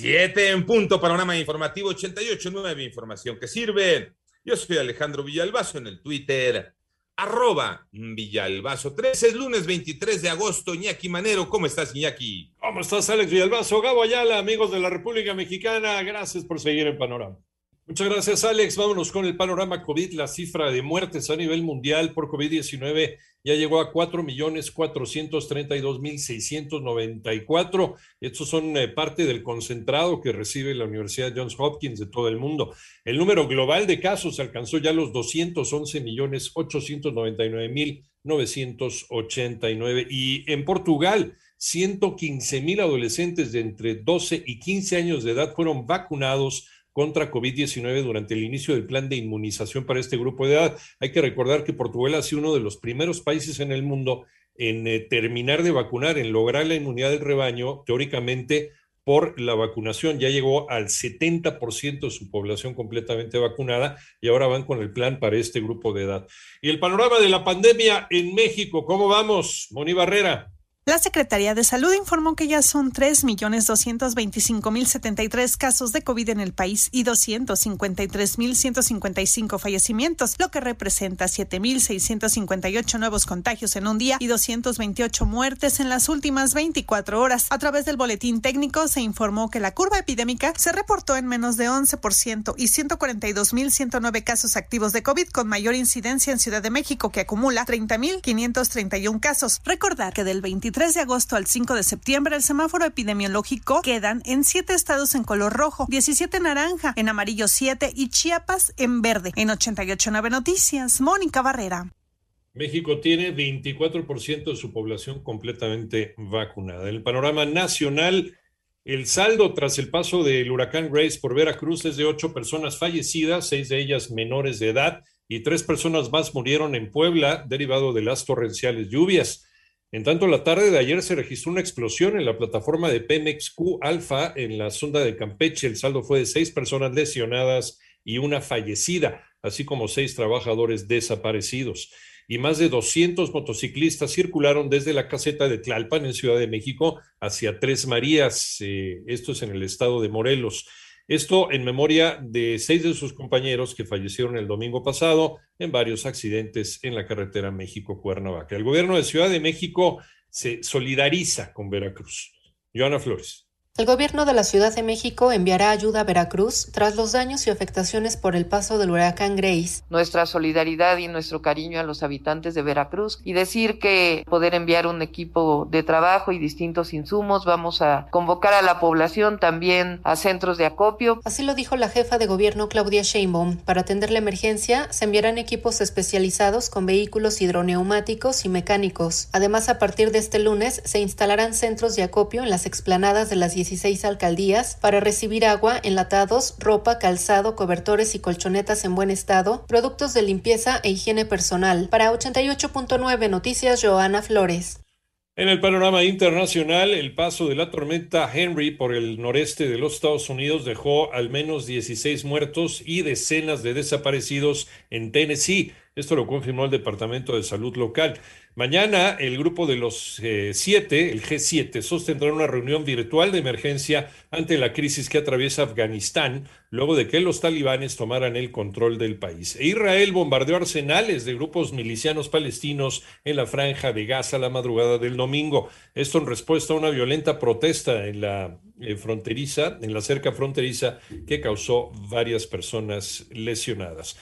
Siete en punto, panorama informativo 88.9, información que sirve. Yo soy Alejandro Villalbazo en el Twitter, arroba Villalbazo 13, es lunes 23 de agosto. Iñaki Manero, ¿cómo estás, Iñaki? ¿Cómo estás, Alex Villalbazo? Gabo Ayala, amigos de la República Mexicana, gracias por seguir el panorama. Muchas gracias, Alex. Vámonos con el panorama COVID. La cifra de muertes a nivel mundial por COVID-19 ya llegó a 4.432.694. Estos son eh, parte del concentrado que recibe la Universidad Johns Hopkins de todo el mundo. El número global de casos alcanzó ya los 211.899.989. Y en Portugal, 115.000 adolescentes de entre 12 y 15 años de edad fueron vacunados contra COVID-19 durante el inicio del plan de inmunización para este grupo de edad. Hay que recordar que Portugal ha sido uno de los primeros países en el mundo en eh, terminar de vacunar, en lograr la inmunidad del rebaño, teóricamente por la vacunación. Ya llegó al 70% de su población completamente vacunada y ahora van con el plan para este grupo de edad. Y el panorama de la pandemia en México, ¿cómo vamos? Moni Barrera. La Secretaría de Salud informó que ya son 3.225.073 casos de COVID en el país y 253.155 fallecimientos, lo que representa 7.658 nuevos contagios en un día y 228 muertes en las últimas 24 horas. A través del boletín técnico se informó que la curva epidémica se reportó en menos de 11% y 142.109 casos activos de COVID con mayor incidencia en Ciudad de México, que acumula 30.531 casos. Recordar que del 23 3 de agosto al 5 de septiembre, el semáforo epidemiológico quedan en siete estados en color rojo, 17 naranja, en amarillo 7 y Chiapas en verde. En 889 Noticias, Mónica Barrera. México tiene 24% de su población completamente vacunada. En el panorama nacional, el saldo tras el paso del huracán Grace por Veracruz es de ocho personas fallecidas, seis de ellas menores de edad, y tres personas más murieron en Puebla derivado de las torrenciales lluvias. En tanto, la tarde de ayer se registró una explosión en la plataforma de Pemex Q Alfa en la sonda de Campeche. El saldo fue de seis personas lesionadas y una fallecida, así como seis trabajadores desaparecidos. Y más de 200 motociclistas circularon desde la caseta de Tlalpan en Ciudad de México hacia Tres Marías. Eh, esto es en el estado de Morelos. Esto en memoria de seis de sus compañeros que fallecieron el domingo pasado en varios accidentes en la carretera México-Cuernavaca. El gobierno de Ciudad de México se solidariza con Veracruz. Joana Flores. El gobierno de la Ciudad de México enviará ayuda a Veracruz tras los daños y afectaciones por el paso del huracán Grace. Nuestra solidaridad y nuestro cariño a los habitantes de Veracruz y decir que poder enviar un equipo de trabajo y distintos insumos, vamos a convocar a la población también a centros de acopio. Así lo dijo la jefa de gobierno Claudia Sheinbaum. Para atender la emergencia se enviarán equipos especializados con vehículos hidroneumáticos y mecánicos. Además, a partir de este lunes se instalarán centros de acopio en las explanadas de las 16 alcaldías para recibir agua, enlatados, ropa, calzado, cobertores y colchonetas en buen estado, productos de limpieza e higiene personal. Para 88.9 Noticias, Joana Flores. En el panorama internacional, el paso de la tormenta Henry por el noreste de los Estados Unidos dejó al menos 16 muertos y decenas de desaparecidos en Tennessee. Esto lo confirmó el Departamento de Salud local. Mañana el grupo de los eh, siete, el G7, sostendrá una reunión virtual de emergencia ante la crisis que atraviesa Afganistán, luego de que los talibanes tomaran el control del país. E Israel bombardeó arsenales de grupos milicianos palestinos en la franja de Gaza la madrugada del domingo. Esto en respuesta a una violenta protesta en la eh, fronteriza, en la cerca fronteriza, que causó varias personas lesionadas.